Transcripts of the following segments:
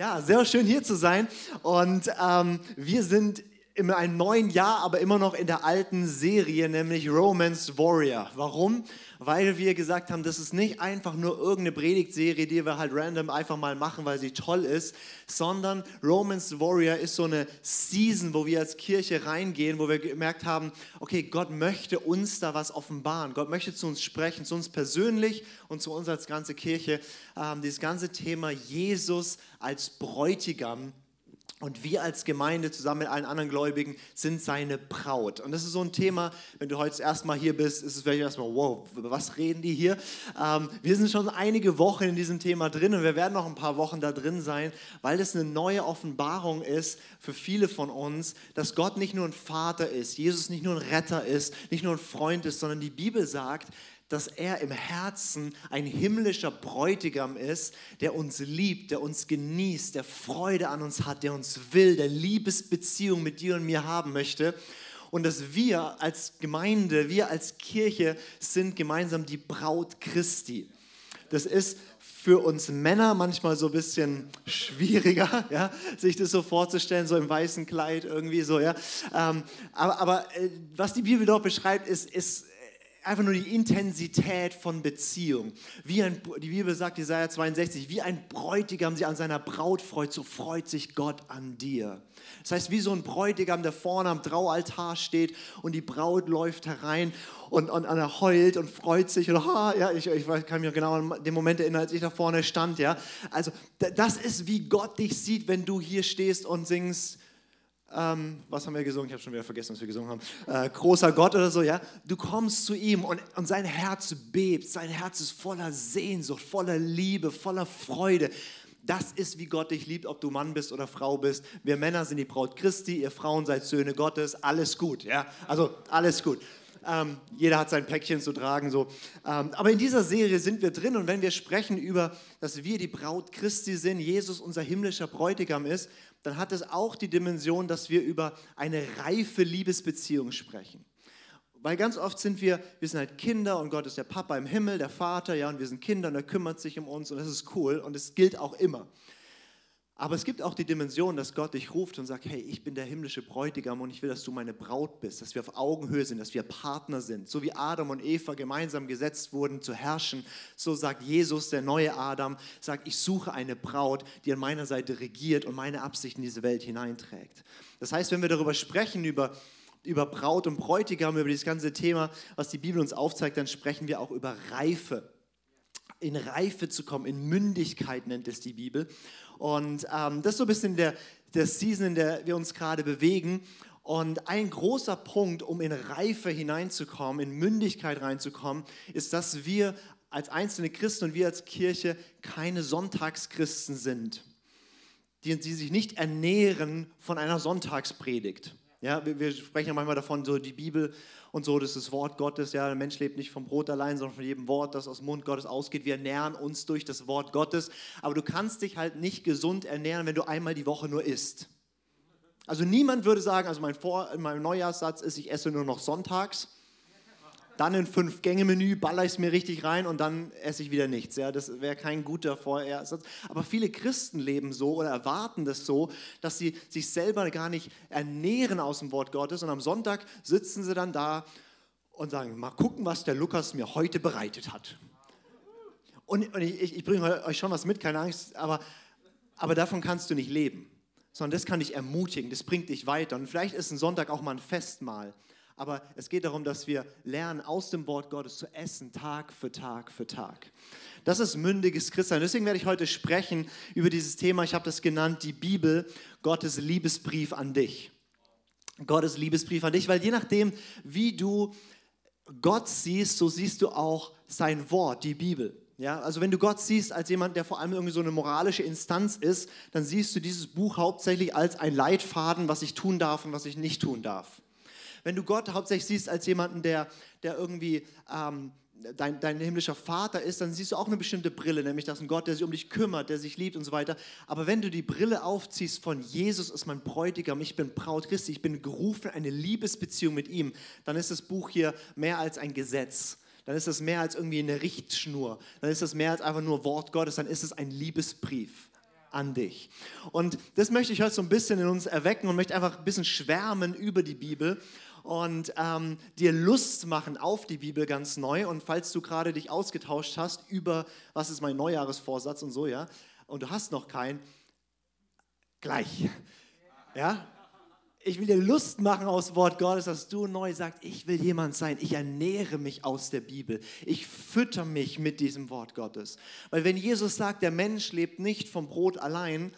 Ja, sehr schön hier zu sein. Und ähm, wir sind in einem neuen Jahr, aber immer noch in der alten Serie, nämlich Romance Warrior. Warum? Weil wir gesagt haben, das ist nicht einfach nur irgendeine Predigtserie, die wir halt random einfach mal machen, weil sie toll ist, sondern Romance Warrior ist so eine Season, wo wir als Kirche reingehen, wo wir gemerkt haben, okay, Gott möchte uns da was offenbaren. Gott möchte zu uns sprechen, zu uns persönlich und zu uns als ganze Kirche. Ähm, dieses ganze Thema Jesus als Bräutigam und wir als Gemeinde zusammen mit allen anderen Gläubigen sind seine Braut. Und das ist so ein Thema, wenn du heute erstmal hier bist, ist es vielleicht erstmal, wow, über was reden die hier? Ähm, wir sind schon einige Wochen in diesem Thema drin und wir werden noch ein paar Wochen da drin sein, weil das eine neue Offenbarung ist für viele von uns, dass Gott nicht nur ein Vater ist, Jesus nicht nur ein Retter ist, nicht nur ein Freund ist, sondern die Bibel sagt, dass er im Herzen ein himmlischer Bräutigam ist, der uns liebt, der uns genießt, der Freude an uns hat, der uns will, der Liebesbeziehung mit dir und mir haben möchte. Und dass wir als Gemeinde, wir als Kirche sind gemeinsam die Braut Christi. Das ist für uns Männer manchmal so ein bisschen schwieriger, ja, sich das so vorzustellen, so im weißen Kleid irgendwie so, ja. Ähm, aber, aber äh, was die Bibel dort beschreibt, ist, ist einfach nur die Intensität von Beziehung. Wie ein, die Bibel sagt, Jesaja 62, wie ein Bräutigam sich an seiner Braut freut, so freut sich Gott an dir. Das heißt, wie so ein Bräutigam, der vorne am Traualtar steht und die Braut läuft herein und, und, und er heult und freut sich. Und, ah, ja, ich, ich kann mich genau an den Moment erinnern, als ich da vorne stand. Ja. Also, das ist, wie Gott dich sieht, wenn du hier stehst und singst ähm, was haben wir gesungen? Ich habe schon wieder vergessen, was wir gesungen haben. Äh, großer Gott oder so, ja. Du kommst zu ihm und, und sein Herz bebt, sein Herz ist voller Sehnsucht, voller Liebe, voller Freude. Das ist, wie Gott dich liebt, ob du Mann bist oder Frau bist. Wir Männer sind die Braut Christi, ihr Frauen seid Söhne Gottes. Alles gut, ja. Also alles gut. Ähm, jeder hat sein Päckchen zu tragen. So. Ähm, aber in dieser Serie sind wir drin und wenn wir sprechen über, dass wir die Braut Christi sind, Jesus unser himmlischer Bräutigam ist, dann hat es auch die Dimension, dass wir über eine reife Liebesbeziehung sprechen. Weil ganz oft sind wir, wir sind halt Kinder und Gott ist der Papa im Himmel, der Vater, ja, und wir sind Kinder und er kümmert sich um uns und das ist cool und es gilt auch immer. Aber es gibt auch die Dimension, dass Gott dich ruft und sagt, hey, ich bin der himmlische Bräutigam und ich will, dass du meine Braut bist, dass wir auf Augenhöhe sind, dass wir Partner sind. So wie Adam und Eva gemeinsam gesetzt wurden zu herrschen, so sagt Jesus, der neue Adam, sagt, ich suche eine Braut, die an meiner Seite regiert und meine Absichten in diese Welt hineinträgt. Das heißt, wenn wir darüber sprechen, über, über Braut und Bräutigam, über dieses ganze Thema, was die Bibel uns aufzeigt, dann sprechen wir auch über Reife in Reife zu kommen, in Mündigkeit nennt es die Bibel. Und ähm, das ist so ein bisschen der, der Season, in der wir uns gerade bewegen. Und ein großer Punkt, um in Reife hineinzukommen, in Mündigkeit reinzukommen, ist, dass wir als einzelne Christen und wir als Kirche keine Sonntagschristen sind, die, die sich nicht ernähren von einer Sonntagspredigt. Ja, wir, wir sprechen ja manchmal davon, so die Bibel und so, das ist das Wort Gottes. Ja, der Mensch lebt nicht vom Brot allein, sondern von jedem Wort, das aus dem Mund Gottes ausgeht. Wir ernähren uns durch das Wort Gottes. Aber du kannst dich halt nicht gesund ernähren, wenn du einmal die Woche nur isst. Also niemand würde sagen, also mein, Vor mein Neujahrssatz ist, ich esse nur noch sonntags dann ein Fünf-Gänge-Menü, baller ich es mir richtig rein und dann esse ich wieder nichts. Ja, das wäre kein guter Vorersatz. Aber viele Christen leben so oder erwarten das so, dass sie sich selber gar nicht ernähren aus dem Wort Gottes und am Sonntag sitzen sie dann da und sagen, mal gucken, was der Lukas mir heute bereitet hat. Und, und ich, ich bringe euch schon was mit, keine Angst, aber, aber davon kannst du nicht leben sondern das kann dich ermutigen, das bringt dich weiter. Und vielleicht ist ein Sonntag auch mal ein Festmahl aber es geht darum, dass wir lernen, aus dem Wort Gottes zu essen, Tag für Tag für Tag. Das ist mündiges Christsein. Deswegen werde ich heute sprechen über dieses Thema. Ich habe das genannt, die Bibel, Gottes Liebesbrief an dich. Gottes Liebesbrief an dich, weil je nachdem, wie du Gott siehst, so siehst du auch sein Wort, die Bibel. Ja, also wenn du Gott siehst als jemand, der vor allem irgendwie so eine moralische Instanz ist, dann siehst du dieses Buch hauptsächlich als ein Leitfaden, was ich tun darf und was ich nicht tun darf. Wenn du Gott hauptsächlich siehst als jemanden, der, der irgendwie ähm, dein, dein himmlischer Vater ist, dann siehst du auch eine bestimmte Brille, nämlich dass ein Gott, der sich um dich kümmert, der sich liebt und so weiter. Aber wenn du die Brille aufziehst von Jesus ist mein Bräutigam, ich bin Braut Christi, ich bin gerufen, eine Liebesbeziehung mit ihm, dann ist das Buch hier mehr als ein Gesetz. Dann ist es mehr als irgendwie eine Richtschnur. Dann ist es mehr als einfach nur Wort Gottes. Dann ist es ein Liebesbrief. an dich. Und das möchte ich heute so ein bisschen in uns erwecken und möchte einfach ein bisschen schwärmen über die Bibel und ähm, dir Lust machen auf die Bibel ganz neu. Und falls du gerade dich ausgetauscht hast über, was ist mein Neujahresvorsatz und so, ja, und du hast noch keinen, gleich. Ja, ich will dir Lust machen aufs Wort Gottes, dass du neu sagst, ich will jemand sein. Ich ernähre mich aus der Bibel. Ich fütter mich mit diesem Wort Gottes. Weil wenn Jesus sagt, der Mensch lebt nicht vom Brot allein,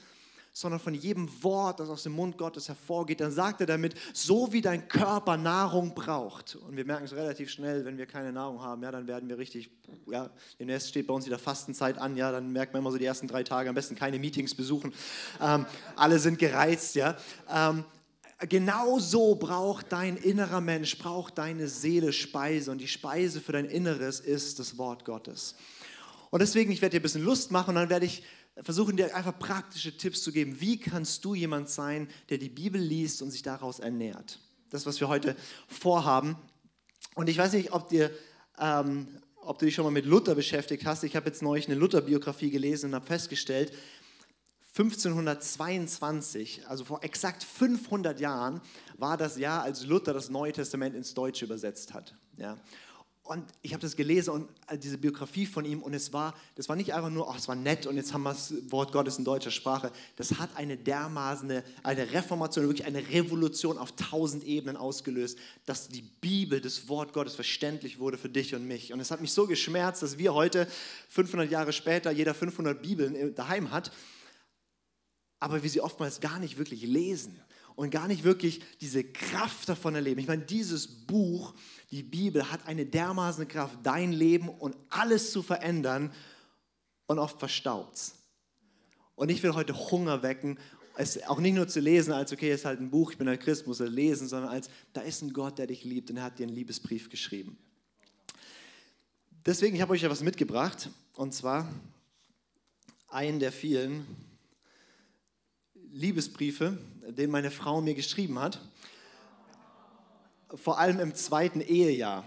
sondern von jedem Wort, das aus dem Mund Gottes hervorgeht, dann sagt er damit, so wie dein Körper Nahrung braucht. Und wir merken es relativ schnell, wenn wir keine Nahrung haben, ja, dann werden wir richtig, ja, demnächst steht bei uns wieder Fastenzeit an, ja, dann merkt man immer so die ersten drei Tage am besten keine Meetings besuchen. Ähm, alle sind gereizt, ja. Ähm, genau braucht dein innerer Mensch, braucht deine Seele Speise. Und die Speise für dein Inneres ist das Wort Gottes. Und deswegen, ich werde dir ein bisschen Lust machen und dann werde ich versuchen, dir einfach praktische Tipps zu geben. Wie kannst du jemand sein, der die Bibel liest und sich daraus ernährt? Das, was wir heute vorhaben. Und ich weiß nicht, ob, dir, ähm, ob du dich schon mal mit Luther beschäftigt hast. Ich habe jetzt neulich eine Luther-Biografie gelesen und habe festgestellt, 1522, also vor exakt 500 Jahren, war das Jahr, als Luther das Neue Testament ins Deutsche übersetzt hat. Ja. Und ich habe das gelesen und äh, diese Biografie von ihm und es war, das war nicht einfach nur, ach, es war nett und jetzt haben wir das Wort Gottes in deutscher Sprache. Das hat eine dermaßen, eine Reformation, wirklich eine Revolution auf tausend Ebenen ausgelöst, dass die Bibel, das Wort Gottes verständlich wurde für dich und mich. Und es hat mich so geschmerzt, dass wir heute, 500 Jahre später, jeder 500 Bibeln daheim hat aber wir sie oftmals gar nicht wirklich lesen und gar nicht wirklich diese Kraft davon erleben. Ich meine, dieses Buch, die Bibel, hat eine dermaßen Kraft, dein Leben und alles zu verändern und oft verstaubt es. Und ich will heute Hunger wecken, es auch nicht nur zu lesen, als okay, es ist halt ein Buch, ich bin ein Christ, muss er lesen, sondern als da ist ein Gott, der dich liebt und er hat dir einen Liebesbrief geschrieben. Deswegen, ich habe euch ja was mitgebracht und zwar einen der vielen, Liebesbriefe, den meine Frau mir geschrieben hat. Vor allem im zweiten Ehejahr.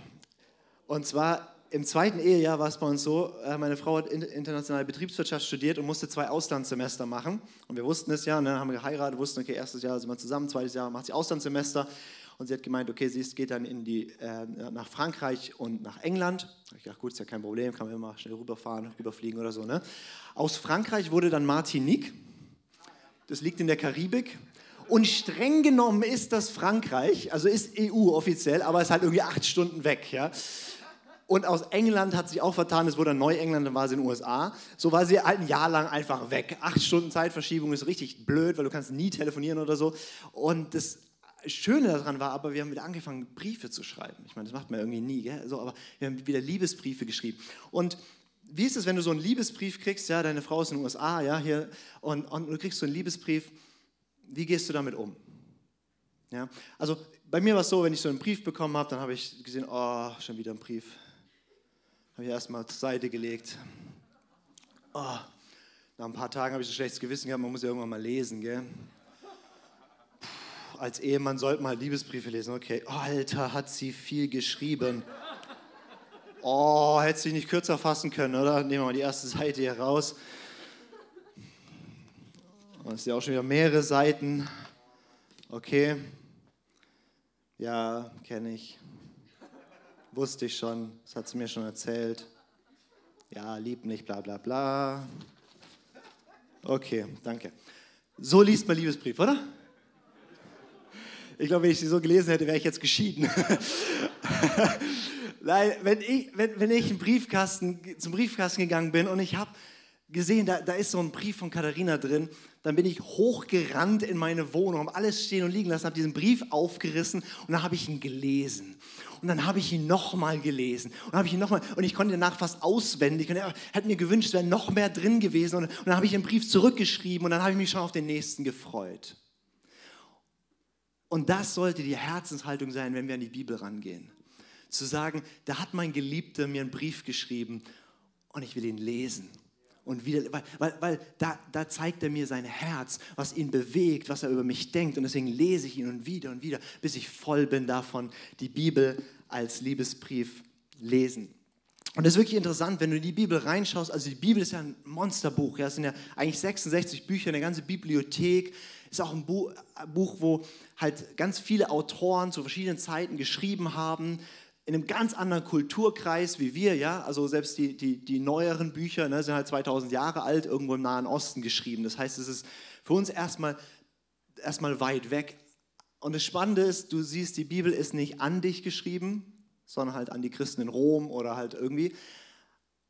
Und zwar im zweiten Ehejahr war es bei uns so, äh, meine Frau hat internationale Betriebswirtschaft studiert und musste zwei Auslandssemester machen. Und wir wussten es ja, ne, haben geheiratet, wussten, okay, erstes Jahr sind wir zusammen, zweites Jahr macht sie Auslandssemester. Und sie hat gemeint, okay, sie geht dann in die, äh, nach Frankreich und nach England. Ich dachte, gut, ist ja kein Problem, kann man immer schnell rüberfahren, rüberfliegen oder so. Ne? Aus Frankreich wurde dann Martinique das liegt in der Karibik. Und streng genommen ist das Frankreich, also ist EU offiziell, aber ist halt irgendwie acht Stunden weg. Ja? Und aus England hat sich auch vertan, es wurde Neuengland, dann war sie in den USA. So war sie halt ein Jahr lang einfach weg. Acht Stunden Zeitverschiebung ist richtig blöd, weil du kannst nie telefonieren oder so. Und das Schöne daran war aber, wir haben wieder angefangen, Briefe zu schreiben. Ich meine, das macht man irgendwie nie, gell? So, aber wir haben wieder Liebesbriefe geschrieben. Und wie ist es, wenn du so einen Liebesbrief kriegst, ja, deine Frau ist in den USA, ja, hier, und, und du kriegst so einen Liebesbrief, wie gehst du damit um? Ja, also bei mir war es so, wenn ich so einen Brief bekommen habe, dann habe ich gesehen, oh, schon wieder ein Brief. Habe ich erstmal zur Seite gelegt. Oh, nach ein paar Tagen habe ich so ein schlechtes Gewissen gehabt, man muss ja irgendwann mal lesen, gell? Puh, als Ehemann sollte man halt Liebesbriefe lesen. Okay, oh, Alter, hat sie viel geschrieben. Oh, hätte sich nicht kürzer fassen können, oder? Nehmen wir mal die erste Seite hier raus. Das ist ja auch schon wieder mehrere Seiten. Okay. Ja, kenne ich. Wusste ich schon. Das hat sie mir schon erzählt. Ja, lieb nicht, bla bla bla. Okay, danke. So liest man Liebesbrief, oder? Ich glaube, wenn ich sie so gelesen hätte, wäre ich jetzt geschieden. Nein, wenn ich, wenn, wenn ich Briefkasten, zum Briefkasten gegangen bin und ich habe gesehen, da, da ist so ein Brief von Katharina drin, dann bin ich hochgerannt in meine Wohnung, habe alles stehen und liegen lassen, habe diesen Brief aufgerissen und dann habe ich ihn gelesen. Und dann habe ich ihn nochmal gelesen und habe ich ihn nochmal und ich konnte danach fast auswendig und er hat mir gewünscht, es wäre noch mehr drin gewesen und, und dann habe ich den Brief zurückgeschrieben und dann habe ich mich schon auf den nächsten gefreut. Und das sollte die Herzenshaltung sein, wenn wir an die Bibel rangehen zu sagen, da hat mein Geliebter mir einen Brief geschrieben und ich will ihn lesen. Und wieder, weil, weil, weil da, da zeigt er mir sein Herz, was ihn bewegt, was er über mich denkt. Und deswegen lese ich ihn und wieder und wieder, bis ich voll bin davon, die Bibel als Liebesbrief lesen. Und das ist wirklich interessant, wenn du in die Bibel reinschaust. Also die Bibel ist ja ein Monsterbuch. Ja, es sind ja eigentlich 66 Bücher, eine ganze Bibliothek. Ist auch ein Buch, wo halt ganz viele Autoren zu verschiedenen Zeiten geschrieben haben. In einem ganz anderen Kulturkreis wie wir, ja. Also selbst die, die, die neueren Bücher ne, sind halt 2000 Jahre alt, irgendwo im Nahen Osten geschrieben. Das heißt, es ist für uns erstmal, erstmal weit weg. Und das Spannende ist, du siehst, die Bibel ist nicht an dich geschrieben, sondern halt an die Christen in Rom oder halt irgendwie.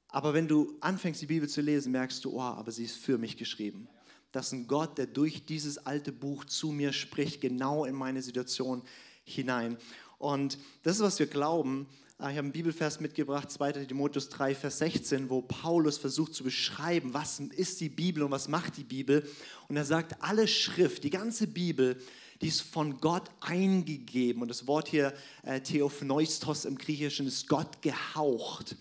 Aber wenn du anfängst, die Bibel zu lesen, merkst du, oh, aber sie ist für mich geschrieben. Das ist ein Gott, der durch dieses alte Buch zu mir spricht, genau in meine Situation hinein. Und das ist, was wir glauben. Ah, ich habe einen Bibelvers mitgebracht, 2. Timotheus 3, Vers 16, wo Paulus versucht zu beschreiben, was ist die Bibel und was macht die Bibel. Und er sagt, alle Schrift, die ganze Bibel die ist von Gott eingegeben. Und das Wort hier, äh, Theopneustos im Griechischen, ist Gott gehaucht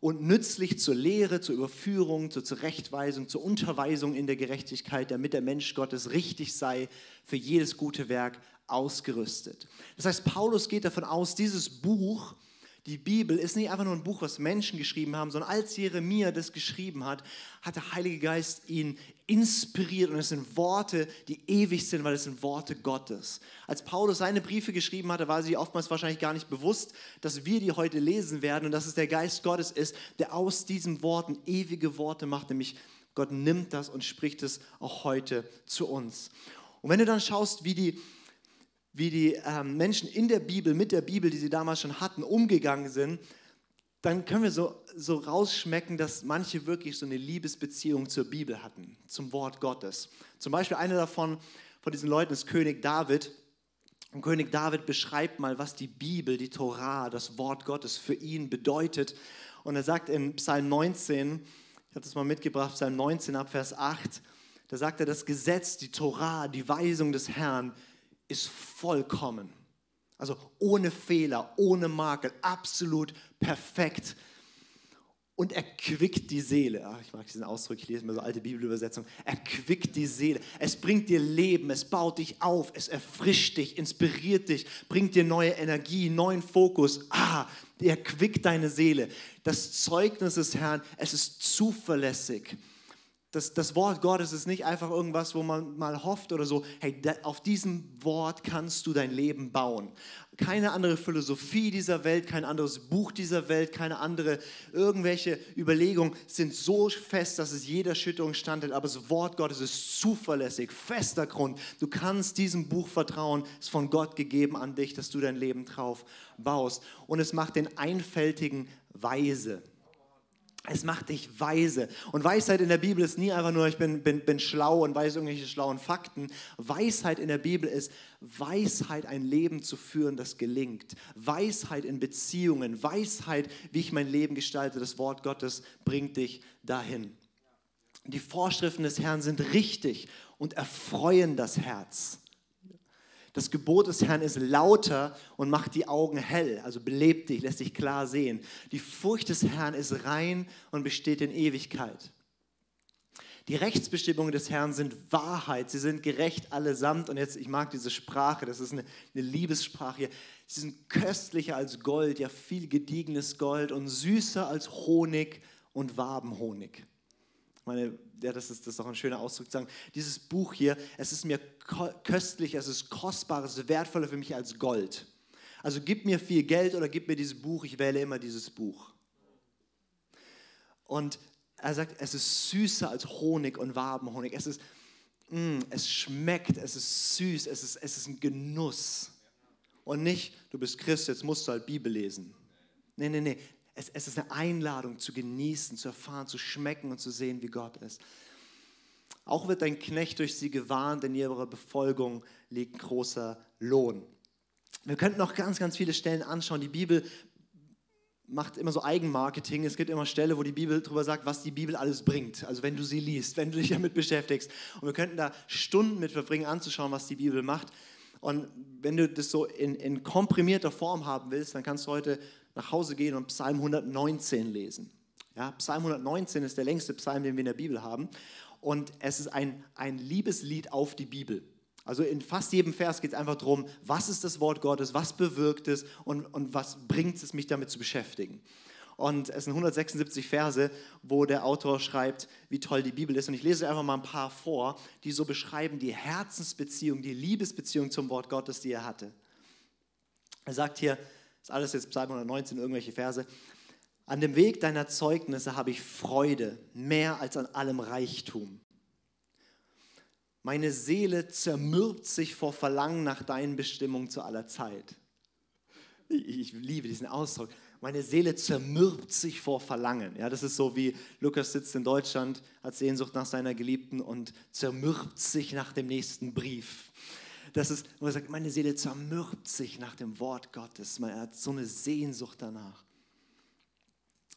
und nützlich zur Lehre, zur Überführung, zur Zurechtweisung, zur Unterweisung in der Gerechtigkeit, damit der Mensch Gottes richtig sei, für jedes gute Werk ausgerüstet. Das heißt, Paulus geht davon aus, dieses Buch die Bibel ist nicht einfach nur ein Buch, was Menschen geschrieben haben, sondern als Jeremia das geschrieben hat, hat der Heilige Geist ihn inspiriert und es sind Worte, die ewig sind, weil es sind Worte Gottes. Als Paulus seine Briefe geschrieben hatte, war sie oftmals wahrscheinlich gar nicht bewusst, dass wir die heute lesen werden und dass es der Geist Gottes ist, der aus diesen Worten ewige Worte macht, nämlich Gott nimmt das und spricht es auch heute zu uns. Und wenn du dann schaust, wie die wie die ähm, Menschen in der Bibel, mit der Bibel, die sie damals schon hatten, umgegangen sind, dann können wir so, so rausschmecken, dass manche wirklich so eine Liebesbeziehung zur Bibel hatten, zum Wort Gottes. Zum Beispiel einer davon, von diesen Leuten ist König David. Und König David beschreibt mal, was die Bibel, die Torah, das Wort Gottes für ihn bedeutet. Und er sagt in Psalm 19, ich habe das mal mitgebracht, Psalm 19 ab Vers 8, da sagt er, das Gesetz, die Torah, die Weisung des Herrn ist vollkommen. Also ohne Fehler, ohne Makel, absolut perfekt. Und er quickt die Seele. Ach, ich mag diesen Ausdruck, ich lese mir so alte Bibelübersetzung. Er quickt die Seele. Es bringt dir Leben, es baut dich auf, es erfrischt dich, inspiriert dich, bringt dir neue Energie, neuen Fokus. Ah, er quickt deine Seele. Das Zeugnis des Herrn, es ist zuverlässig das, das Wort Gottes ist nicht einfach irgendwas, wo man mal hofft oder so, hey, auf diesem Wort kannst du dein Leben bauen. Keine andere Philosophie dieser Welt, kein anderes Buch dieser Welt, keine andere irgendwelche Überlegungen sind so fest, dass es jeder Schütterung standhält. Aber das Wort Gottes ist zuverlässig, fester Grund. Du kannst diesem Buch vertrauen, es ist von Gott gegeben an dich, dass du dein Leben drauf baust. Und es macht den Einfältigen weise. Es macht dich weise. Und Weisheit in der Bibel ist nie einfach nur, ich bin, bin, bin schlau und weiß irgendwelche schlauen Fakten. Weisheit in der Bibel ist Weisheit, ein Leben zu führen, das gelingt. Weisheit in Beziehungen. Weisheit, wie ich mein Leben gestalte. Das Wort Gottes bringt dich dahin. Die Vorschriften des Herrn sind richtig und erfreuen das Herz. Das Gebot des Herrn ist lauter und macht die Augen hell, also belebt dich, lässt dich klar sehen. Die Furcht des Herrn ist rein und besteht in Ewigkeit. Die Rechtsbestimmungen des Herrn sind Wahrheit, sie sind gerecht allesamt. Und jetzt, ich mag diese Sprache, das ist eine, eine Liebessprache. Sie sind köstlicher als Gold, ja viel gediegenes Gold und süßer als Honig und Wabenhonig. Meine, ja, das ist, das ist auch ein schöner Ausdruck zu sagen, dieses Buch hier, es ist mir köstlich, es ist kostbar, es ist wertvoller für mich als Gold. Also gib mir viel Geld oder gib mir dieses Buch, ich wähle immer dieses Buch. Und er sagt, es ist süßer als Honig und Wabenhonig. Es ist, mm, es schmeckt, es ist süß, es ist, es ist ein Genuss. Und nicht, du bist Christ, jetzt musst du halt Bibel lesen. Nee, nee, nee. Es, es ist eine Einladung zu genießen, zu erfahren, zu schmecken und zu sehen, wie Gott ist. Auch wird dein Knecht durch sie gewarnt, in ihrer Befolgung liegt großer Lohn. Wir könnten noch ganz, ganz viele Stellen anschauen. Die Bibel macht immer so Eigenmarketing. Es gibt immer Stellen, wo die Bibel darüber sagt, was die Bibel alles bringt. Also wenn du sie liest, wenn du dich damit beschäftigst. Und wir könnten da Stunden mit verbringen, anzuschauen, was die Bibel macht. Und wenn du das so in, in komprimierter Form haben willst, dann kannst du heute nach Hause gehen und Psalm 119 lesen. Ja, Psalm 119 ist der längste Psalm, den wir in der Bibel haben. Und es ist ein, ein Liebeslied auf die Bibel. Also in fast jedem Vers geht es einfach darum, was ist das Wort Gottes, was bewirkt es und, und was bringt es mich damit zu beschäftigen. Und es sind 176 Verse, wo der Autor schreibt, wie toll die Bibel ist. Und ich lese einfach mal ein paar vor, die so beschreiben die Herzensbeziehung, die Liebesbeziehung zum Wort Gottes, die er hatte. Er sagt hier, ist alles jetzt Psalm 119, irgendwelche Verse. An dem Weg deiner Zeugnisse habe ich Freude, mehr als an allem Reichtum. Meine Seele zermürbt sich vor Verlangen nach deinen Bestimmungen zu aller Zeit. Ich liebe diesen Ausdruck. Meine Seele zermürbt sich vor Verlangen. Ja, das ist so wie Lukas sitzt in Deutschland, hat Sehnsucht nach seiner Geliebten und zermürbt sich nach dem nächsten Brief. Das ist, er sagt, meine Seele zermürbt sich nach dem Wort Gottes. Man hat so eine Sehnsucht danach.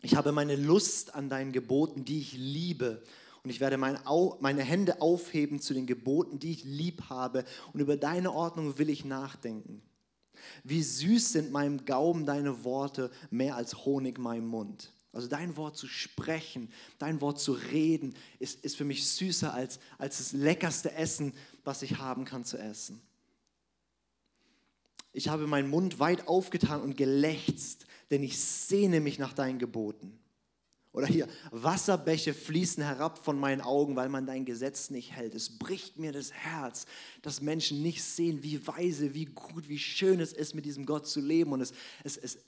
Ich habe meine Lust an deinen Geboten, die ich liebe. Und ich werde meine Hände aufheben zu den Geboten, die ich lieb habe. Und über deine Ordnung will ich nachdenken. Wie süß sind meinem Gaumen deine Worte, mehr als Honig meinem Mund. Also dein Wort zu sprechen, dein Wort zu reden, ist, ist für mich süßer als, als das leckerste Essen, was ich haben kann zu essen. Ich habe meinen Mund weit aufgetan und gelächzt, denn ich sehne mich nach deinen Geboten. Oder hier, Wasserbäche fließen herab von meinen Augen, weil man dein Gesetz nicht hält. Es bricht mir das Herz, dass Menschen nicht sehen, wie weise, wie gut, wie schön es ist, mit diesem Gott zu leben. Und es, es, es,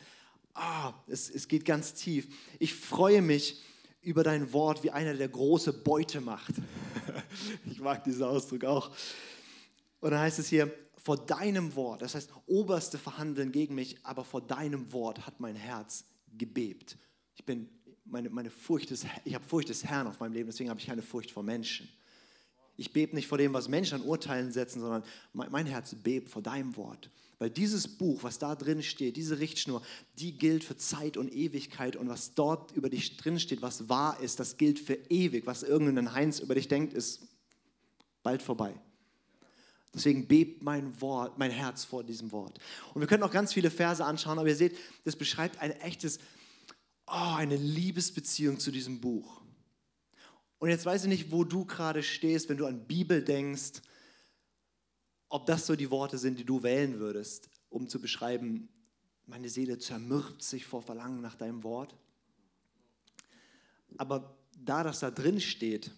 ah, es, es geht ganz tief. Ich freue mich über dein Wort, wie einer, der große Beute macht. ich mag diesen Ausdruck auch. Und dann heißt es hier, vor deinem Wort, das heißt, oberste verhandeln gegen mich, aber vor deinem Wort hat mein Herz gebebt. Ich bin meine, meine Furcht ist, ich habe Furcht des Herrn auf meinem Leben, deswegen habe ich keine Furcht vor Menschen. Ich bebe nicht vor dem, was Menschen an Urteilen setzen, sondern mein, mein Herz bebt vor deinem Wort. Weil dieses Buch, was da drin steht, diese Richtschnur, die gilt für Zeit und Ewigkeit und was dort über dich drin steht, was wahr ist, das gilt für ewig. Was irgendein Heinz über dich denkt, ist bald vorbei. Deswegen bebt mein Wort, mein Herz vor diesem Wort. Und wir können auch ganz viele Verse anschauen, aber ihr seht, das beschreibt ein echtes oh, eine Liebesbeziehung zu diesem Buch. Und jetzt weiß ich nicht, wo du gerade stehst, wenn du an Bibel denkst, ob das so die Worte sind, die du wählen würdest, um zu beschreiben, meine Seele zermürbt sich vor Verlangen nach deinem Wort. Aber da das da drin steht,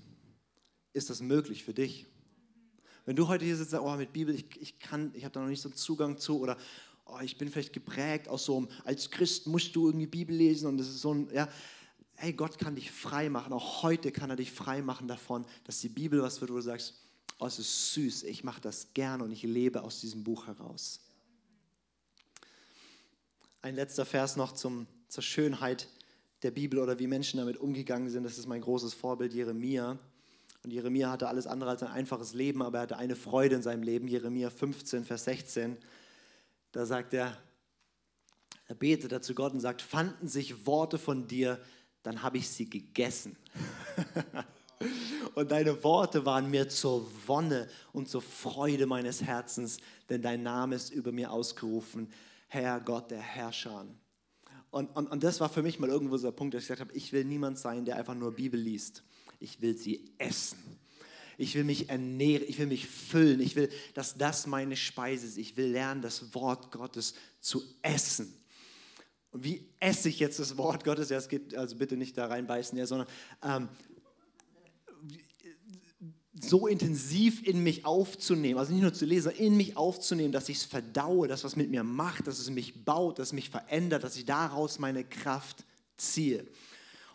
ist das möglich für dich. Wenn du heute hier sitzt und sagst, oh, mit Bibel, ich, ich kann, ich habe da noch nicht so einen Zugang zu oder oh, ich bin vielleicht geprägt aus so einem, als Christ musst du irgendwie Bibel lesen und das ist so ein, ja, hey, Gott kann dich frei machen, auch heute kann er dich frei machen davon, dass die Bibel was wird, wo du sagst, oh, es ist süß, ich mache das gerne und ich lebe aus diesem Buch heraus. Ein letzter Vers noch zum, zur Schönheit der Bibel oder wie Menschen damit umgegangen sind. Das ist mein großes Vorbild, Jeremia. Und Jeremia hatte alles andere als ein einfaches Leben, aber er hatte eine Freude in seinem Leben. Jeremia 15, Vers 16. Da sagt er, er betet er zu Gott und sagt, fanden sich Worte von dir, dann habe ich sie gegessen. und deine Worte waren mir zur Wonne und zur Freude meines Herzens, denn dein Name ist über mir ausgerufen, Herr Gott der Herrscher. Und, und, und das war für mich mal irgendwo so der Punkt, dass ich gesagt habe, ich will niemand sein, der einfach nur Bibel liest. Ich will sie essen. Ich will mich ernähren, ich will mich füllen, ich will, dass das meine Speise ist. Ich will lernen, das Wort Gottes zu essen. Und wie esse ich jetzt das Wort Gottes? Ja, es geht also bitte nicht da reinbeißen, ja, sondern ähm, so intensiv in mich aufzunehmen, also nicht nur zu lesen, sondern in mich aufzunehmen, dass ich es verdaue, dass was mit mir macht, dass es mich baut, dass es mich verändert, dass ich daraus meine Kraft ziehe.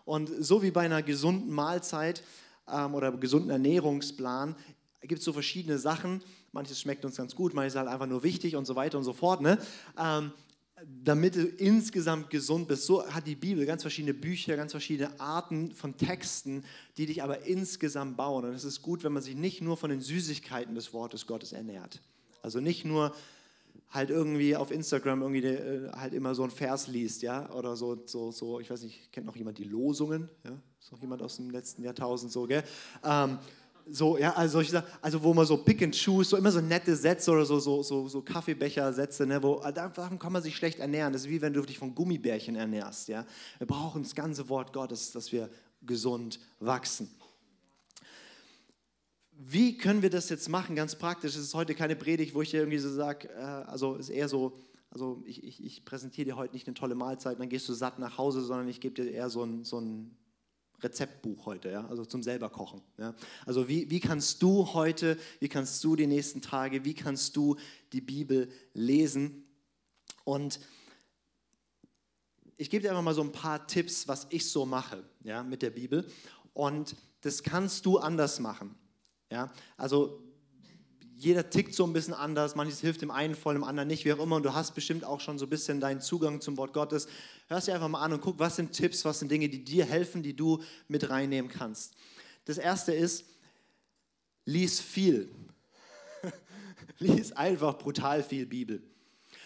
Und so wie bei einer gesunden Mahlzeit ähm, oder gesunden Ernährungsplan gibt es so verschiedene Sachen. Manches schmeckt uns ganz gut, manches ist halt einfach nur wichtig und so weiter und so fort. Ne? Ähm, damit du insgesamt gesund bist. So hat die Bibel ganz verschiedene Bücher, ganz verschiedene Arten von Texten, die dich aber insgesamt bauen. Und es ist gut, wenn man sich nicht nur von den Süßigkeiten des Wortes Gottes ernährt. Also nicht nur halt irgendwie auf Instagram irgendwie äh, halt immer so ein Vers liest, ja, oder so, so, so, ich weiß nicht, kennt noch jemand die Losungen, ja, ist noch jemand aus dem letzten Jahrtausend so, gell? Ähm, so, ja, also solche Sachen, also wo man so Pick and Choose, so immer so nette Sätze oder so, so, so, so Kaffeebecher-Sätze, ne, wo äh, davon kann man sich schlecht ernähren. Das ist wie wenn du dich von Gummibärchen ernährst, ja. Wir brauchen das ganze Wort Gottes, dass wir gesund wachsen. Wie können wir das jetzt machen, ganz praktisch? Es ist heute keine Predigt, wo ich dir irgendwie so sage, äh, also ist eher so Also ich, ich, ich präsentiere dir heute nicht eine tolle Mahlzeit, dann gehst du satt nach Hause, sondern ich gebe dir eher so ein, so ein Rezeptbuch heute, ja? also zum selber kochen. Ja? Also wie, wie kannst du heute, wie kannst du die nächsten Tage, wie kannst du die Bibel lesen? Und ich gebe dir einfach mal so ein paar Tipps, was ich so mache ja, mit der Bibel. Und das kannst du anders machen. Ja? Also jeder tickt so ein bisschen anders, manches hilft dem einen voll, dem anderen nicht, wie auch immer. Und du hast bestimmt auch schon so ein bisschen deinen Zugang zum Wort Gottes. Hör es dir einfach mal an und guck, was sind Tipps, was sind Dinge, die dir helfen, die du mit reinnehmen kannst. Das erste ist, lies viel. lies einfach brutal viel Bibel.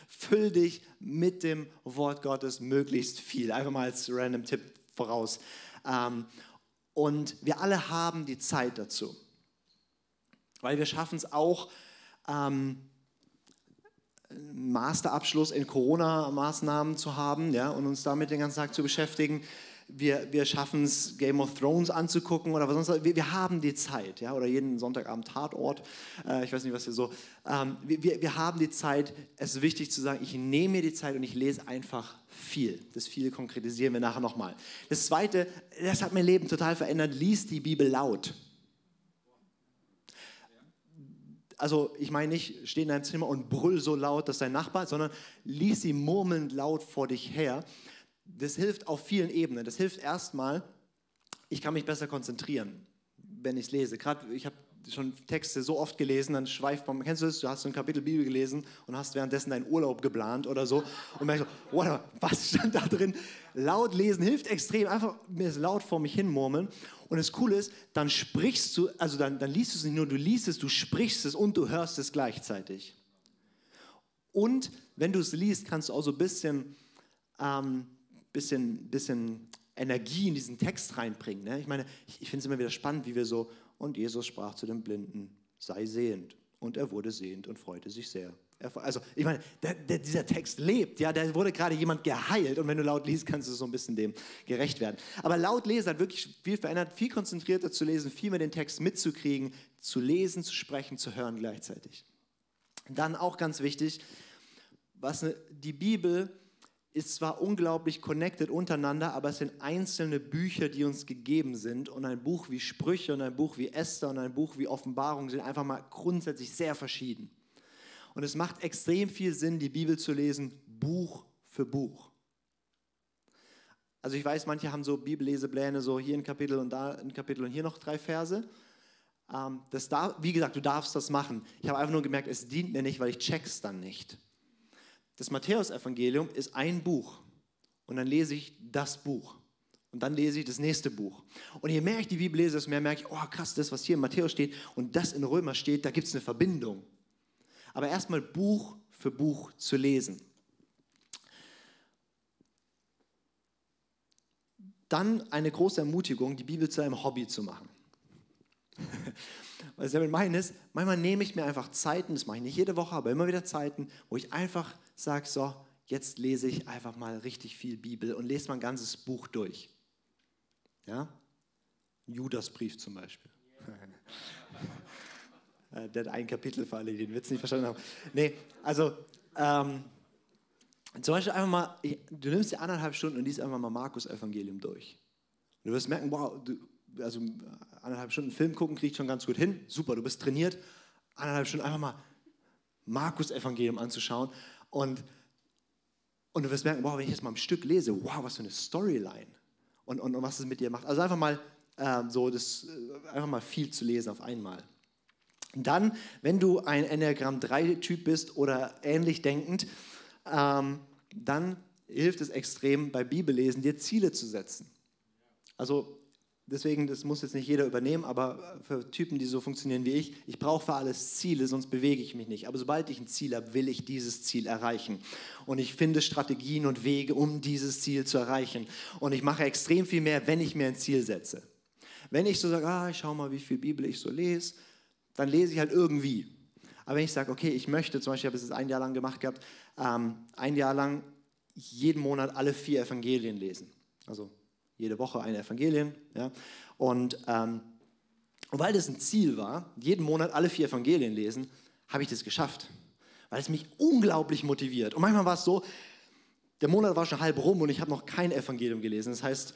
Füll dich mit dem Wort Gottes möglichst viel. Einfach mal als random Tipp voraus. Ähm, und wir alle haben die Zeit dazu weil wir schaffen es auch, ähm, Masterabschluss in Corona-Maßnahmen zu haben ja, und uns damit den ganzen Tag zu beschäftigen. Wir, wir schaffen es, Game of Thrones anzugucken oder was sonst. Wir, wir haben die Zeit, ja, oder jeden Sonntagabend Tatort. Äh, ich weiß nicht, was wir so. Ähm, wir, wir haben die Zeit. Es ist wichtig zu sagen, ich nehme mir die Zeit und ich lese einfach viel. Das viele konkretisieren wir nachher nochmal. Das Zweite, das hat mein Leben total verändert. Lies die Bibel laut also ich meine nicht, steh in deinem Zimmer und brüll so laut, dass dein Nachbar, sondern lies sie murmelnd laut vor dich her. Das hilft auf vielen Ebenen. Das hilft erstmal, ich kann mich besser konzentrieren, wenn ich es lese. Gerade ich habe schon Texte so oft gelesen, dann schweift man, kennst du das, du hast so ein Kapitel Bibel gelesen und hast währenddessen deinen Urlaub geplant oder so und merkst so, was stand da drin? Laut lesen hilft extrem, einfach mir laut vor mich hin murmeln und das Coole ist, dann sprichst du, also dann, dann liest du es nicht nur, du liest es, du sprichst es und du hörst es gleichzeitig. Und wenn du es liest, kannst du auch so ein bisschen, ähm, bisschen, bisschen Energie in diesen Text reinbringen. Ne? Ich meine, ich, ich finde es immer wieder spannend, wie wir so, und Jesus sprach zu dem Blinden, sei sehend. Und er wurde sehend und freute sich sehr. Also, ich meine, der, der, dieser Text lebt, ja, da wurde gerade jemand geheilt und wenn du laut liest, kannst du so ein bisschen dem gerecht werden. Aber laut lesen hat wirklich viel verändert, viel konzentrierter zu lesen, viel mehr den Text mitzukriegen, zu lesen, zu sprechen, zu hören gleichzeitig. Dann auch ganz wichtig, was ne, die Bibel ist zwar unglaublich connected untereinander, aber es sind einzelne Bücher, die uns gegeben sind. Und ein Buch wie Sprüche und ein Buch wie Esther und ein Buch wie Offenbarung sind einfach mal grundsätzlich sehr verschieden. Und es macht extrem viel Sinn, die Bibel zu lesen, Buch für Buch. Also ich weiß, manche haben so Bibellesepläne, so hier ein Kapitel und da ein Kapitel und hier noch drei Verse. Ähm, das darf, wie gesagt, du darfst das machen. Ich habe einfach nur gemerkt, es dient mir nicht, weil ich check's dann nicht. Das Matthäusevangelium ist ein Buch und dann lese ich das Buch und dann lese ich das nächste Buch. Und je mehr ich die Bibel lese, desto mehr merke ich, oh krass, das, was hier in Matthäus steht und das in Römer steht, da gibt es eine Verbindung aber erstmal Buch für Buch zu lesen. Dann eine große Ermutigung, die Bibel zu einem Hobby zu machen. Was ich damit meine ist, manchmal nehme ich mir einfach Zeiten, das mache ich nicht jede Woche, aber immer wieder Zeiten, wo ich einfach sage, so, jetzt lese ich einfach mal richtig viel Bibel und lese mal ein ganzes Buch durch. Ja? Judasbrief zum Beispiel. Äh, der hat ein Kapitel für alle, die den Witz nicht verstanden haben. Nee, also ähm, zum Beispiel einfach mal, du nimmst dir anderthalb Stunden und liest einfach mal Markus Evangelium durch. Und du wirst merken, wow, du, also anderthalb Stunden Film gucken kriegt schon ganz gut hin. Super, du bist trainiert. Anderthalb Stunden einfach mal Markus Evangelium anzuschauen und und du wirst merken, wow, wenn ich jetzt mal ein Stück lese, wow, was für eine Storyline und, und, und was es mit dir macht. Also einfach mal äh, so, das, äh, einfach mal viel zu lesen auf einmal. Dann, wenn du ein Enneagramm 3-Typ bist oder ähnlich denkend, ähm, dann hilft es extrem bei Bibellesen, dir Ziele zu setzen. Also deswegen, das muss jetzt nicht jeder übernehmen, aber für Typen, die so funktionieren wie ich, ich brauche für alles Ziele, sonst bewege ich mich nicht. Aber sobald ich ein Ziel habe, will ich dieses Ziel erreichen. Und ich finde Strategien und Wege, um dieses Ziel zu erreichen. Und ich mache extrem viel mehr, wenn ich mir ein Ziel setze. Wenn ich so sage, ah, ich schaue mal, wie viel Bibel ich so lese, dann lese ich halt irgendwie. Aber wenn ich sage, okay, ich möchte, zum Beispiel, ich habe es ein Jahr lang gemacht gehabt, ähm, ein Jahr lang jeden Monat alle vier Evangelien lesen. Also jede Woche ein Evangelien. Ja? Und, ähm, weil das ein Ziel war, jeden Monat alle vier Evangelien lesen, habe ich das geschafft. weil es mich unglaublich motiviert. Und manchmal war es so, der Monat war schon halb rum und ich habe noch kein Evangelium gelesen. Das heißt,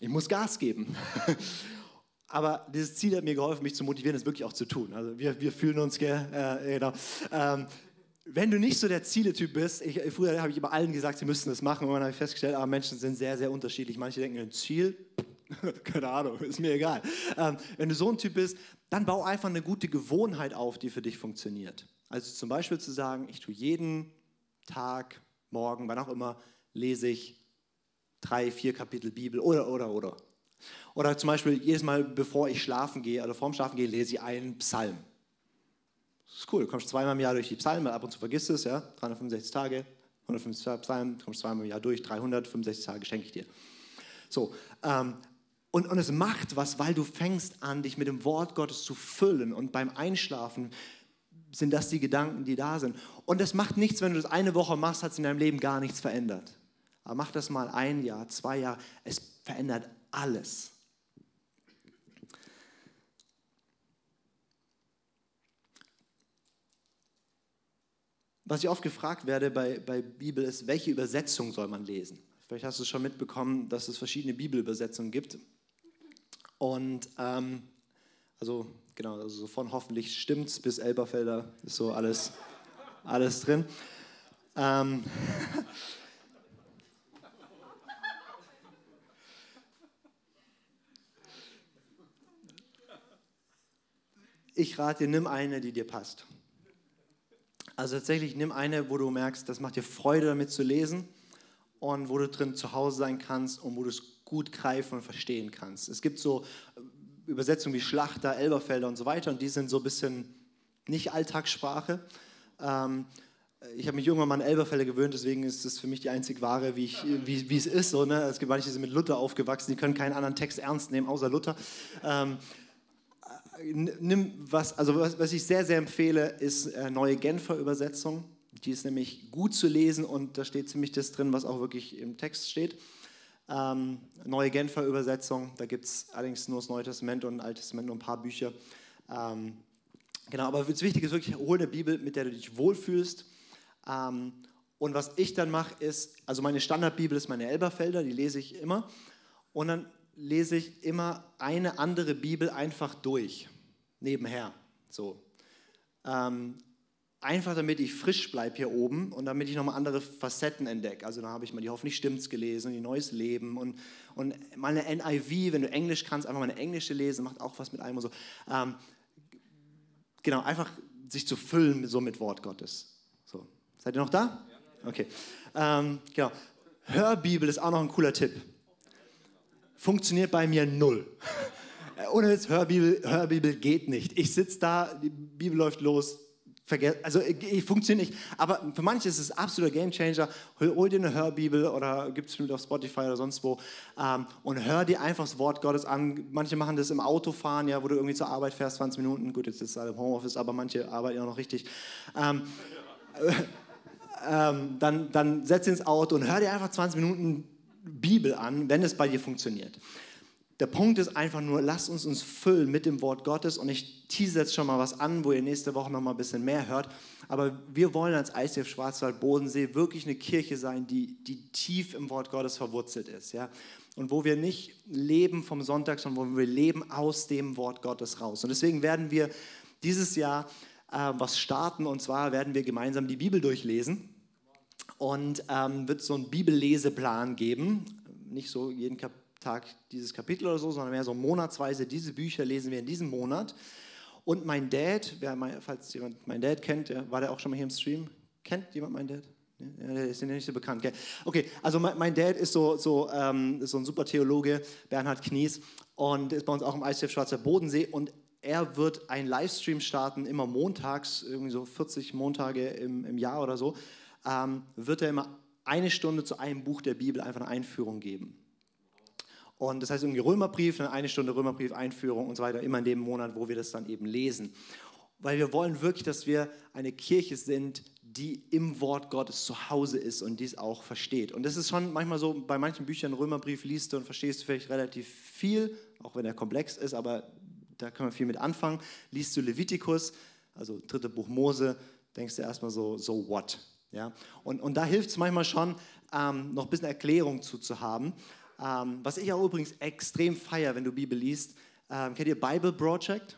ich muss Gas geben. Aber dieses Ziel hat mir geholfen, mich zu motivieren, es wirklich auch zu tun. Also wir, wir fühlen uns, gell? Äh, genau. Ähm, wenn du nicht so der Zieletyp bist, ich, früher habe ich immer allen gesagt, sie müssten das machen, und dann habe ich festgestellt, aber ah, Menschen sind sehr, sehr unterschiedlich. Manche denken, ein Ziel, keine Ahnung, ist mir egal. Ähm, wenn du so ein Typ bist, dann bau einfach eine gute Gewohnheit auf, die für dich funktioniert. Also zum Beispiel zu sagen, ich tue jeden Tag, morgen, wann auch immer, lese ich drei, vier Kapitel Bibel oder, oder, oder. Oder zum Beispiel jedes Mal, bevor ich schlafen gehe, oder vorm Schlafen gehe, lese ich einen Psalm. Das ist cool, du kommst zweimal im Jahr durch die Psalmen, ab und zu vergisst es, ja, 365 Tage, 150 Psalmen, kommst zweimal im Jahr durch, 365 Tage schenke ich dir. So, ähm, und, und es macht was, weil du fängst an, dich mit dem Wort Gottes zu füllen und beim Einschlafen sind das die Gedanken, die da sind. Und es macht nichts, wenn du das eine Woche machst, hat es in deinem Leben gar nichts verändert. Aber mach das mal ein Jahr, zwei Jahre, es verändert alles. Was ich oft gefragt werde bei, bei Bibel ist, welche Übersetzung soll man lesen? Vielleicht hast du schon mitbekommen, dass es verschiedene Bibelübersetzungen gibt. Und ähm, also genau, also von hoffentlich stimmt's bis Elberfelder ist so alles, alles drin. Ähm, ich rate dir, nimm eine, die dir passt. Also tatsächlich nimm eine, wo du merkst, das macht dir Freude damit zu lesen und wo du drin zu Hause sein kannst und wo du es gut greifen und verstehen kannst. Es gibt so äh, Übersetzungen wie Schlachter, Elberfelder und so weiter und die sind so ein bisschen nicht Alltagssprache. Ähm, ich habe mich irgendwann mal an Elberfelder gewöhnt, deswegen ist das für mich die einzig wahre, wie, ich, wie, wie es ist. So, ne? Es gibt manche, die sind mit Luther aufgewachsen, die können keinen anderen Text ernst nehmen, außer Luther. Ähm, nimm was, also was, was, ich sehr, sehr empfehle, ist äh, neue Genfer Übersetzung. Die ist nämlich gut zu lesen und da steht ziemlich das drin, was auch wirklich im Text steht. Ähm, neue Genfer Übersetzung, da gibt es allerdings nur das Neue Testament und Altes Testament, nur ein paar Bücher. Ähm, genau, aber das Wichtige ist wirklich, hol eine Bibel, mit der du dich wohlfühlst. Ähm, und was ich dann mache, ist, also meine Standardbibel ist meine Elberfelder, die lese ich immer. Und dann lese ich immer eine andere Bibel einfach durch, nebenher. So. Ähm, einfach damit ich frisch bleibe hier oben und damit ich nochmal andere Facetten entdecke. Also da habe ich mal die Hoffentlich stimmt's gelesen, die Neues Leben und, und meine NIV, wenn du Englisch kannst, einfach mal eine englische lesen, macht auch was mit einem und so. Ähm, genau, einfach sich zu füllen so mit Wort Gottes. So. Seid ihr noch da? Okay. Ähm, genau. Hörbibel ist auch noch ein cooler Tipp funktioniert bei mir null. Ohne jetzt Hörbibel, Hörbibel geht nicht. Ich sitze da, die Bibel läuft los, vergesse, also funktioniert nicht. Aber für manche ist es absoluter Gamechanger. Hol, hol dir eine Hörbibel oder gibt es auf Spotify oder sonst wo ähm, und hör dir einfach das Wort Gottes an. Manche machen das im Autofahren, ja, wo du irgendwie zur Arbeit fährst, 20 Minuten. Gut, jetzt ist es alle im Homeoffice, aber manche arbeiten auch noch richtig. Ähm, äh, ähm, dann, dann setz ins Auto und hör dir einfach 20 Minuten Bibel an, wenn es bei dir funktioniert. Der Punkt ist einfach nur, lasst uns uns füllen mit dem Wort Gottes und ich tease jetzt schon mal was an, wo ihr nächste Woche noch mal ein bisschen mehr hört. Aber wir wollen als ICF Schwarzwald Bodensee wirklich eine Kirche sein, die, die tief im Wort Gottes verwurzelt ist. Ja? Und wo wir nicht leben vom Sonntag, sondern wo wir leben aus dem Wort Gottes raus. Und deswegen werden wir dieses Jahr äh, was starten und zwar werden wir gemeinsam die Bibel durchlesen und ähm, wird so einen Bibelleseplan geben. Nicht so jeden Kap Tag dieses Kapitel oder so, sondern mehr so monatsweise. Diese Bücher lesen wir in diesem Monat. Und mein Dad, wer, falls jemand meinen Dad kennt, war der auch schon mal hier im Stream? Kennt jemand meinen Dad? Ja, der ist ja nicht so bekannt. Gell? Okay, also mein, Dad ist so, so, ähm, so ein super Theologe, Bernhard Knies, und ist bei uns auch im ICF Schwarzer Bodensee. Und er wird einen Livestream starten, immer montags, irgendwie so 40 Montage im, im Jahr oder so ähm, wird er immer eine Stunde zu einem Buch der Bibel einfach eine Einführung geben. Und das heißt irgendwie Römerbrief, eine Stunde Römerbrief, Einführung und so weiter, immer in dem Monat, wo wir das dann eben lesen. Weil wir wollen wirklich, dass wir eine Kirche sind, die im Wort Gottes zu Hause ist und dies auch versteht. Und das ist schon manchmal so, bei manchen Büchern, Römerbrief liest du und verstehst du vielleicht relativ viel, auch wenn er komplex ist, aber da können wir viel mit anfangen. Liest du Levitikus, also dritte Buch Mose, denkst du erstmal so, so what? Ja? Und, und da hilft es manchmal schon, ähm, noch ein bisschen Erklärung zu, zu haben. Ähm, was ich auch übrigens extrem feier, wenn du Bibel liest, ähm, kennt ihr Bible Project?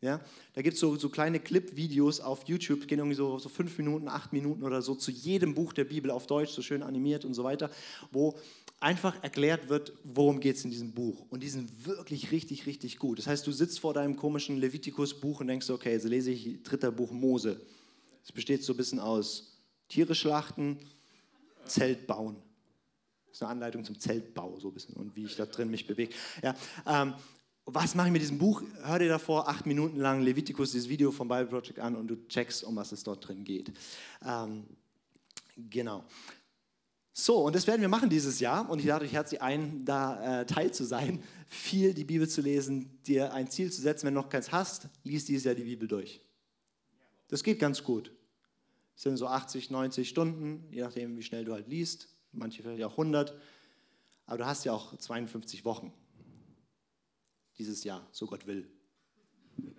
Ja? Da gibt es so, so kleine Clip-Videos auf YouTube, gehen irgendwie so, so fünf Minuten, acht Minuten oder so zu jedem Buch der Bibel auf Deutsch, so schön animiert und so weiter, wo einfach erklärt wird, worum geht es in diesem Buch. Und die sind wirklich richtig, richtig gut. Das heißt, du sitzt vor deinem komischen Levitikus-Buch und denkst, okay, jetzt lese ich dritter Buch Mose. Es besteht so ein bisschen aus Tiere schlachten, Zelt bauen. Das ist eine Anleitung zum Zeltbau, so ein bisschen, und wie ich da drin mich bewege. Ja, ähm, was mache ich mit diesem Buch? Hör dir davor acht Minuten lang Levitikus, dieses Video vom Bible Project an und du checkst, um was es dort drin geht. Ähm, genau. So, und das werden wir machen dieses Jahr und ich lade euch herzlich ein, da äh, teil zu sein, viel die Bibel zu lesen, dir ein Ziel zu setzen. Wenn du noch keins hast, liest dieses Jahr die Bibel durch. Das geht ganz gut. Sind so 80, 90 Stunden, je nachdem, wie schnell du halt liest. Manche vielleicht auch 100. Aber du hast ja auch 52 Wochen dieses Jahr, so Gott will.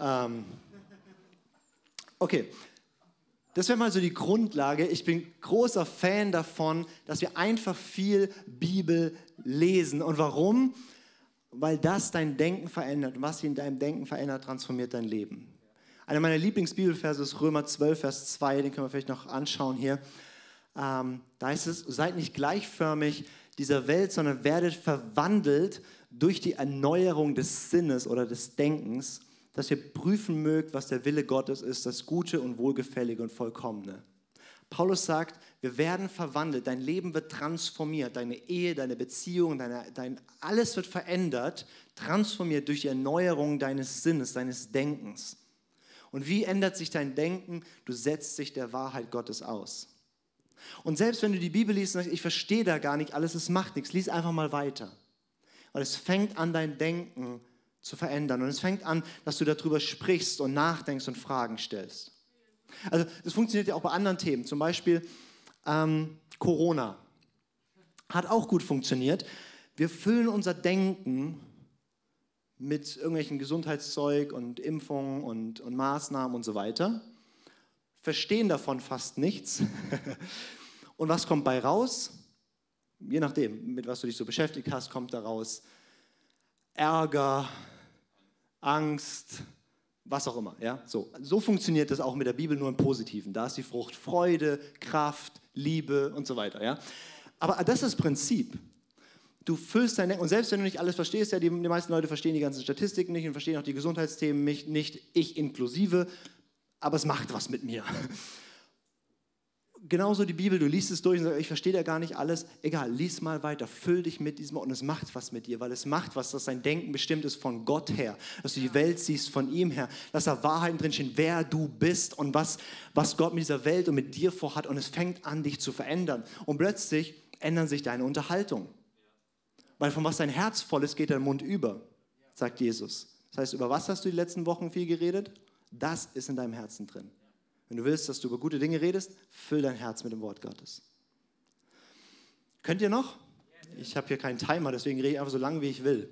ähm, okay, das wäre mal so die Grundlage. Ich bin großer Fan davon, dass wir einfach viel Bibel lesen. Und warum? Weil das dein Denken verändert. Und was in deinem Denken verändert, transformiert dein Leben. Einer meiner Lieblingsbibelverse ist Römer 12, Vers 2. Den können wir vielleicht noch anschauen hier. Ähm, da heißt es, seid nicht gleichförmig dieser Welt, sondern werdet verwandelt durch die Erneuerung des Sinnes oder des Denkens dass ihr prüfen mögt, was der Wille Gottes ist, das Gute und Wohlgefällige und Vollkommene. Paulus sagt, wir werden verwandelt, dein Leben wird transformiert, deine Ehe, deine Beziehung, deine, dein, alles wird verändert, transformiert durch die Erneuerung deines Sinnes, deines Denkens. Und wie ändert sich dein Denken? Du setzt dich der Wahrheit Gottes aus. Und selbst wenn du die Bibel liest und sagst, ich verstehe da gar nicht alles, es macht nichts, lies einfach mal weiter. Weil es fängt an, dein Denken zu verändern. Und es fängt an, dass du darüber sprichst und nachdenkst und Fragen stellst. Also das funktioniert ja auch bei anderen Themen, zum Beispiel ähm, Corona. Hat auch gut funktioniert. Wir füllen unser Denken mit irgendwelchen Gesundheitszeug und Impfungen und, und Maßnahmen und so weiter, verstehen davon fast nichts. und was kommt bei raus? Je nachdem, mit was du dich so beschäftigt hast, kommt daraus Ärger, Angst, was auch immer. Ja? So, so funktioniert das auch mit der Bibel nur im Positiven. Da ist die Frucht Freude, Kraft, Liebe und so weiter. Ja? Aber das ist das Prinzip. Du füllst dein Denken, und selbst wenn du nicht alles verstehst, ja, die, die meisten Leute verstehen die ganzen Statistiken nicht und verstehen auch die Gesundheitsthemen nicht, nicht ich inklusive, aber es macht was mit mir genauso die Bibel, du liest es durch und sagst, ich verstehe da gar nicht alles. Egal, lies mal weiter, füll dich mit diesem und es macht was mit dir, weil es macht was, dass dein Denken bestimmt ist von Gott her, dass du die Welt siehst von ihm her, dass da Wahrheiten drinstehen, wer du bist und was, was Gott mit dieser Welt und mit dir vorhat und es fängt an, dich zu verändern. Und plötzlich ändern sich deine Unterhaltungen. Weil von was dein Herz voll ist, geht dein Mund über, sagt Jesus. Das heißt, über was hast du die letzten Wochen viel geredet? Das ist in deinem Herzen drin. Wenn du willst, dass du über gute Dinge redest, füll dein Herz mit dem Wort Gottes. Könnt ihr noch? Ich habe hier keinen Timer, deswegen rede ich einfach so lange, wie ich will.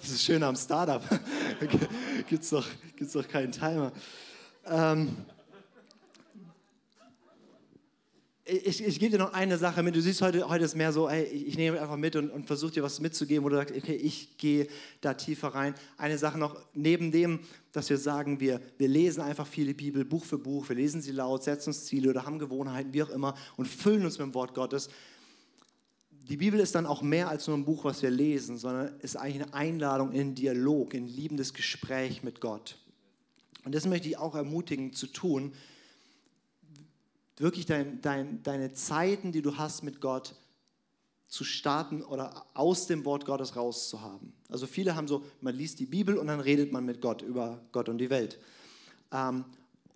Das ist schön am Startup. Gibt es doch, gibt's doch keinen Timer. Ähm, ich, ich gebe dir noch eine Sache mit. Du siehst heute, heute ist mehr so, ey, ich nehme einfach mit und, und versuche dir was mitzugeben, wo du sagst, okay, ich gehe da tiefer rein. Eine Sache noch, neben dem, dass wir sagen, wir, wir lesen einfach viele Bibel, Buch für Buch, wir lesen sie laut, setzen uns Ziele oder haben Gewohnheiten, wie auch immer, und füllen uns mit dem Wort Gottes. Die Bibel ist dann auch mehr als nur ein Buch, was wir lesen, sondern ist eigentlich eine Einladung in Dialog, in liebendes Gespräch mit Gott. Und das möchte ich auch ermutigen zu tun, wirklich dein, dein, deine Zeiten, die du hast mit Gott, zu starten oder aus dem Wort Gottes rauszuhaben. Also viele haben so, man liest die Bibel und dann redet man mit Gott über Gott und die Welt. Ähm,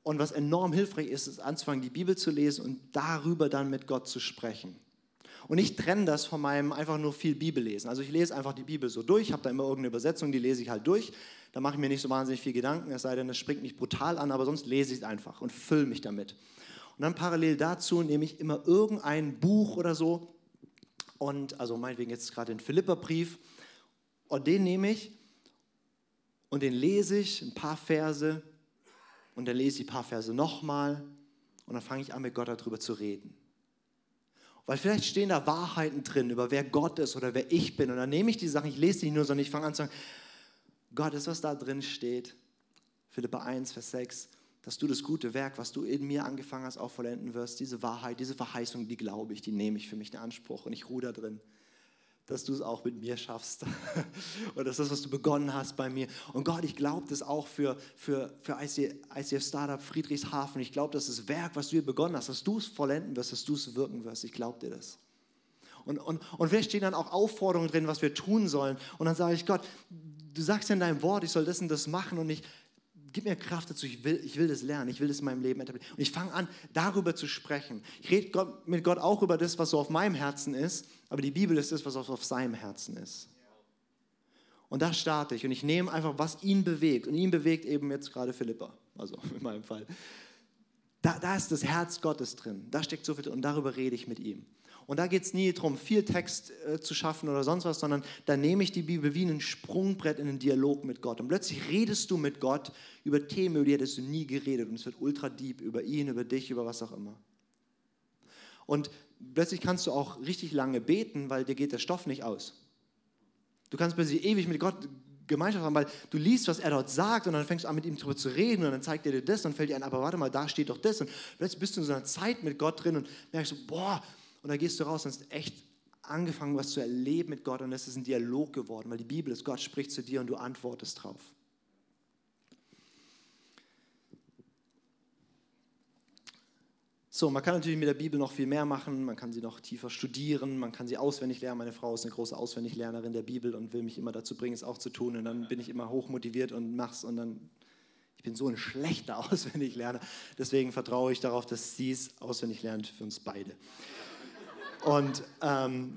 und was enorm hilfreich ist, ist anzufangen, die Bibel zu lesen und darüber dann mit Gott zu sprechen. Und ich trenne das von meinem einfach nur viel Bibel lesen. Also ich lese einfach die Bibel so durch, habe da immer irgendeine Übersetzung, die lese ich halt durch. Da mache ich mir nicht so wahnsinnig viel Gedanken, es sei denn, es springt nicht brutal an, aber sonst lese ich es einfach und fülle mich damit. Und dann parallel dazu nehme ich immer irgendein Buch oder so und also meinetwegen jetzt gerade den Philipperbrief und den nehme ich und den lese ich ein paar Verse und dann lese ich ein paar Verse nochmal und dann fange ich an, mit Gott darüber zu reden. Weil vielleicht stehen da Wahrheiten drin über wer Gott ist oder wer ich bin. Und dann nehme ich die Sachen, ich lese die nicht nur, sondern ich fange an zu sagen, Gott, ist was da drin steht. Philippa 1, Vers 6, dass du das gute Werk, was du in mir angefangen hast, auch vollenden wirst. Diese Wahrheit, diese Verheißung, die glaube ich, die nehme ich für mich in Anspruch und ich ruhe da drin dass du es auch mit mir schaffst. und das ist das, was du begonnen hast bei mir. Und Gott, ich glaube das auch für, für, für ICF Startup Friedrichshafen. Ich glaube, dass das Werk, was du hier begonnen hast, dass du es vollenden wirst, dass du es wirken wirst. Ich glaube dir das. Und, und, und vielleicht stehen dann auch Aufforderungen drin, was wir tun sollen. Und dann sage ich, Gott, du sagst ja in deinem Wort, ich soll das und das machen und ich, gib mir Kraft dazu, ich will, ich will das lernen, ich will das in meinem Leben etablieren. Und ich fange an, darüber zu sprechen. Ich rede mit Gott auch über das, was so auf meinem Herzen ist, aber die Bibel ist das, was auf seinem Herzen ist. Und da starte ich und ich nehme einfach, was ihn bewegt. Und ihn bewegt eben jetzt gerade Philippa, also in meinem Fall. Da, da ist das Herz Gottes drin, da steckt so viel drin und darüber rede ich mit ihm. Und da geht es nie darum, viel Text äh, zu schaffen oder sonst was, sondern da nehme ich die Bibel wie ein Sprungbrett in einen Dialog mit Gott. Und plötzlich redest du mit Gott über Themen, über die hättest du nie geredet. Und es wird ultra deep über ihn, über dich, über was auch immer. Und plötzlich kannst du auch richtig lange beten, weil dir geht der Stoff nicht aus. Du kannst plötzlich ewig mit Gott Gemeinschaft haben, weil du liest, was er dort sagt und dann fängst du an, mit ihm darüber zu reden und dann zeigt er dir das und dann fällt dir ein, aber warte mal, da steht doch das und plötzlich bist du in so einer Zeit mit Gott drin und merkst so, boah, und da gehst du raus und hast echt angefangen, was zu erleben mit Gott und es ist ein Dialog geworden, weil die Bibel ist, Gott spricht zu dir und du antwortest drauf. So, man kann natürlich mit der Bibel noch viel mehr machen, man kann sie noch tiefer studieren, man kann sie auswendig lernen. Meine Frau ist eine große Auswendiglernerin der Bibel und will mich immer dazu bringen, es auch zu tun. Und dann bin ich immer hochmotiviert und mach's und dann, ich bin so ein schlechter Auswendiglerner. Deswegen vertraue ich darauf, dass sie es auswendig lernt für uns beide. Und ähm,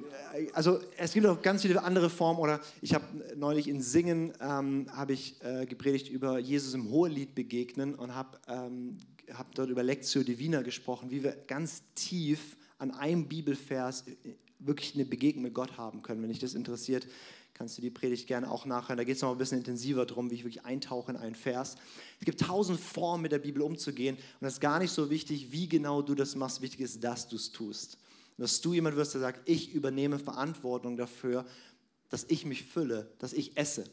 also es gibt auch ganz viele andere Formen. Oder ich habe neulich in Singen ähm, habe ich äh, gepredigt über Jesus im Hohelied begegnen und habe ähm, hab dort über Lectio Divina gesprochen, wie wir ganz tief an einem Bibelvers äh, wirklich eine Begegnung mit Gott haben können. Wenn dich das interessiert, kannst du die Predigt gerne auch nachhören. Da geht es noch ein bisschen intensiver darum, wie ich wirklich eintauche in einen Vers. Es gibt tausend Formen, mit der Bibel umzugehen. Und es ist gar nicht so wichtig, wie genau du das machst. Wichtig ist, dass du es tust dass du jemand wirst, der sagt, ich übernehme Verantwortung dafür, dass ich mich fülle, dass ich esse.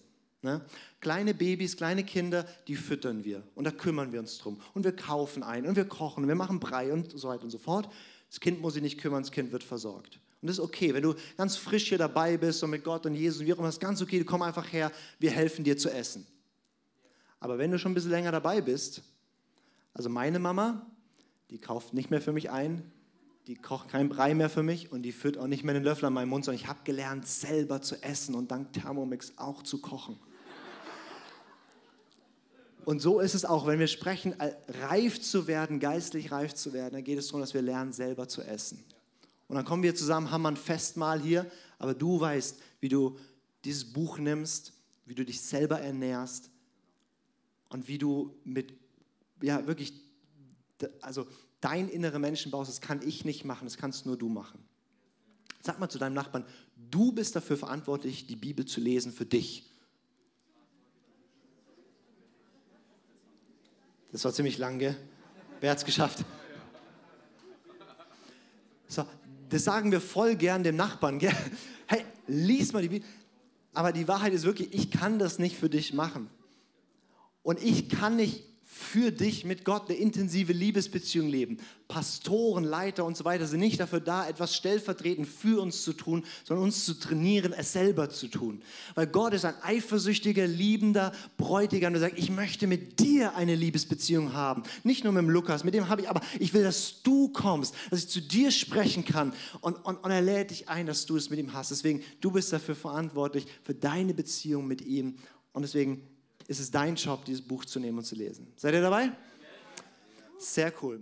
Ne? Kleine Babys, kleine Kinder, die füttern wir und da kümmern wir uns drum. Und wir kaufen ein und wir kochen und wir machen Brei und so weiter und so fort. Das Kind muss sich nicht kümmern, das Kind wird versorgt. Und das ist okay, wenn du ganz frisch hier dabei bist und mit Gott und Jesus und wie auch immer, das ist ganz okay, komm einfach her, wir helfen dir zu essen. Aber wenn du schon ein bisschen länger dabei bist, also meine Mama, die kauft nicht mehr für mich ein, die kocht keinen Brei mehr für mich und die führt auch nicht mehr den Löffel an meinen Mund, sondern ich habe gelernt, selber zu essen und dank Thermomix auch zu kochen. Und so ist es auch, wenn wir sprechen, reif zu werden, geistlich reif zu werden, dann geht es darum, dass wir lernen, selber zu essen. Und dann kommen wir zusammen, haben wir ein Festmahl hier, aber du weißt, wie du dieses Buch nimmst, wie du dich selber ernährst und wie du mit, ja, wirklich, also dein innere Menschen baust, das kann ich nicht machen, das kannst nur du machen. Sag mal zu deinem Nachbarn, du bist dafür verantwortlich, die Bibel zu lesen für dich. Das war ziemlich lang, gell? Wer hat es geschafft? So, das sagen wir voll gern dem Nachbarn, gell? Hey, lies mal die Bibel. Aber die Wahrheit ist wirklich, ich kann das nicht für dich machen. Und ich kann nicht für dich mit Gott eine intensive Liebesbeziehung leben. Pastoren, Leiter und so weiter sind nicht dafür da, etwas stellvertretend für uns zu tun, sondern uns zu trainieren, es selber zu tun. Weil Gott ist ein eifersüchtiger, liebender Bräutigam, der sagt, ich möchte mit dir eine Liebesbeziehung haben. Nicht nur mit dem Lukas, mit dem habe ich, aber ich will, dass du kommst, dass ich zu dir sprechen kann. Und, und, und er lädt dich ein, dass du es mit ihm hast. Deswegen, du bist dafür verantwortlich, für deine Beziehung mit ihm. Und deswegen ist es dein Job, dieses Buch zu nehmen und zu lesen. Seid ihr dabei? Sehr cool.